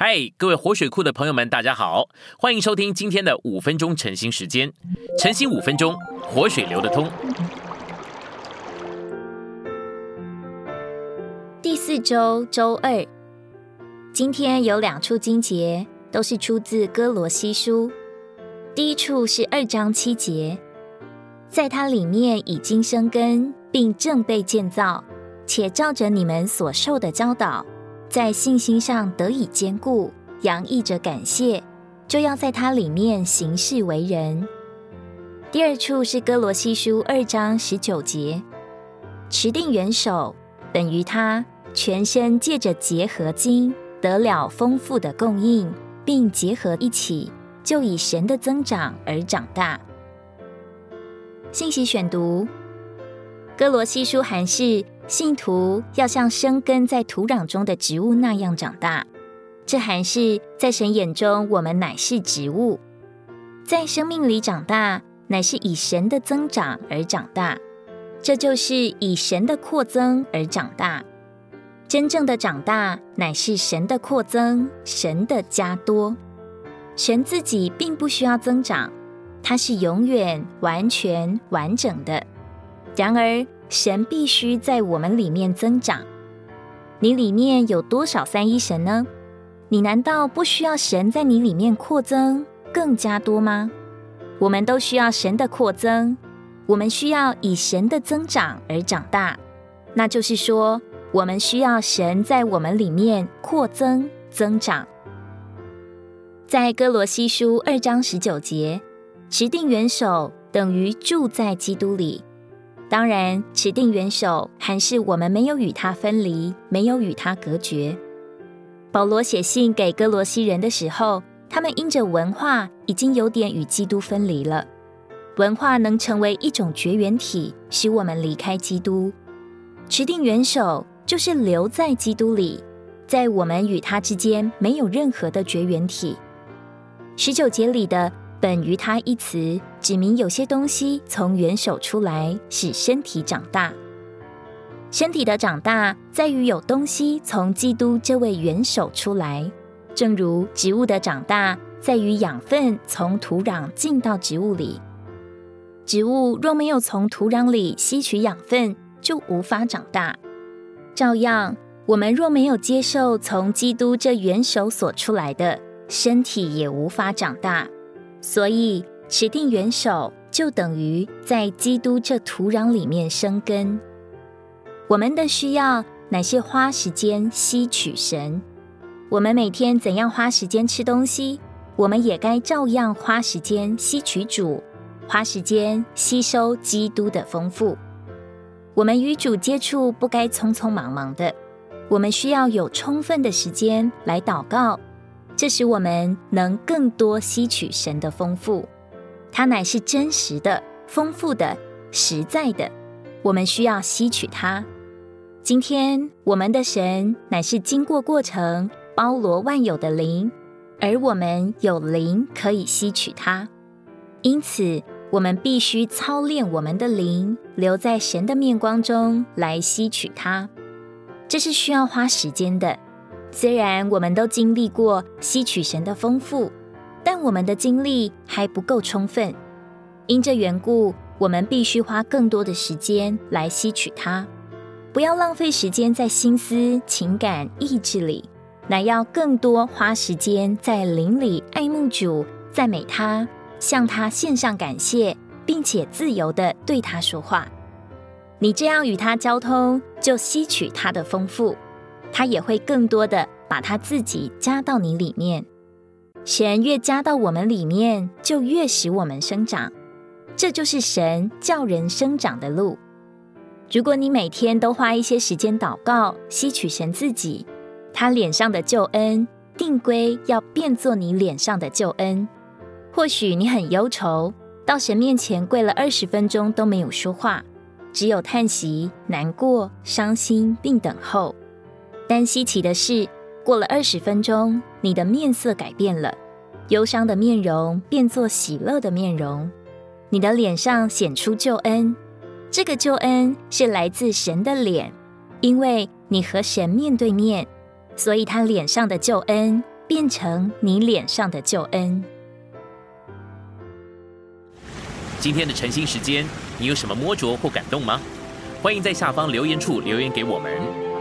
嗨，各位活水库的朋友们，大家好，欢迎收听今天的五分钟晨兴时间。晨兴五分钟，活水流得通。第四周周二，今天有两处经节，都是出自哥罗西书。第一处是二章七节，在它里面已经生根，并正被建造，且照着你们所受的教导。在信心上得以坚固，洋溢着感谢，就要在它里面行事为人。第二处是哥罗西书二章十九节，持定元首等于他全身借着结合经得了丰富的供应，并结合一起，就以神的增长而长大。信息选读：哥罗西书函示。信徒要像生根在土壤中的植物那样长大，这还是在神眼中我们乃是植物，在生命里长大，乃是以神的增长而长大，这就是以神的扩增而长大。真正的长大乃是神的扩增，神的加多。神自己并不需要增长，它是永远完全完整的。然而，神必须在我们里面增长。你里面有多少三一神呢？你难道不需要神在你里面扩增更加多吗？我们都需要神的扩增，我们需要以神的增长而长大。那就是说，我们需要神在我们里面扩增增长。在哥罗西书二章十九节，持定元首等于住在基督里。当然，持定元首还是我们没有与他分离，没有与他隔绝。保罗写信给哥罗西人的时候，他们因着文化已经有点与基督分离了。文化能成为一种绝缘体，使我们离开基督。持定元首就是留在基督里，在我们与他之间没有任何的绝缘体。十九节里的。本于他一词，指明有些东西从元首出来，使身体长大。身体的长大在于有东西从基督这位元首出来，正如植物的长大在于养分从土壤进到植物里。植物若没有从土壤里吸取养分，就无法长大。照样，我们若没有接受从基督这元首所出来的，身体也无法长大。所以，持定元首就等于在基督这土壤里面生根。我们的需要乃是花时间吸取神。我们每天怎样花时间吃东西，我们也该照样花时间吸取主，花时间吸收基督的丰富。我们与主接触不该匆匆忙忙的，我们需要有充分的时间来祷告。这使我们能更多吸取神的丰富，它乃是真实的、丰富的、实在的。我们需要吸取它。今天我们的神乃是经过过程、包罗万有的灵，而我们有灵可以吸取它。因此，我们必须操练我们的灵，留在神的面光中来吸取它。这是需要花时间的。虽然我们都经历过吸取神的丰富，但我们的经历还不够充分。因这缘故，我们必须花更多的时间来吸取它。不要浪费时间在心思、情感、意志里，乃要更多花时间在灵里爱慕主、赞美他、向他献上感谢，并且自由的对他说话。你这样与他交通，就吸取他的丰富。他也会更多的把他自己加到你里面，神越加到我们里面，就越使我们生长。这就是神叫人生长的路。如果你每天都花一些时间祷告，吸取神自己，他脸上的救恩定规要变作你脸上的救恩。或许你很忧愁，到神面前跪了二十分钟都没有说话，只有叹息、难过、伤心，并等候。但稀奇的是，过了二十分钟，你的面色改变了，忧伤的面容变作喜乐的面容，你的脸上显出救恩。这个救恩是来自神的脸，因为你和神面对面，所以他脸上的救恩变成你脸上的救恩。今天的晨兴时间，你有什么摸着或感动吗？欢迎在下方留言处留言给我们。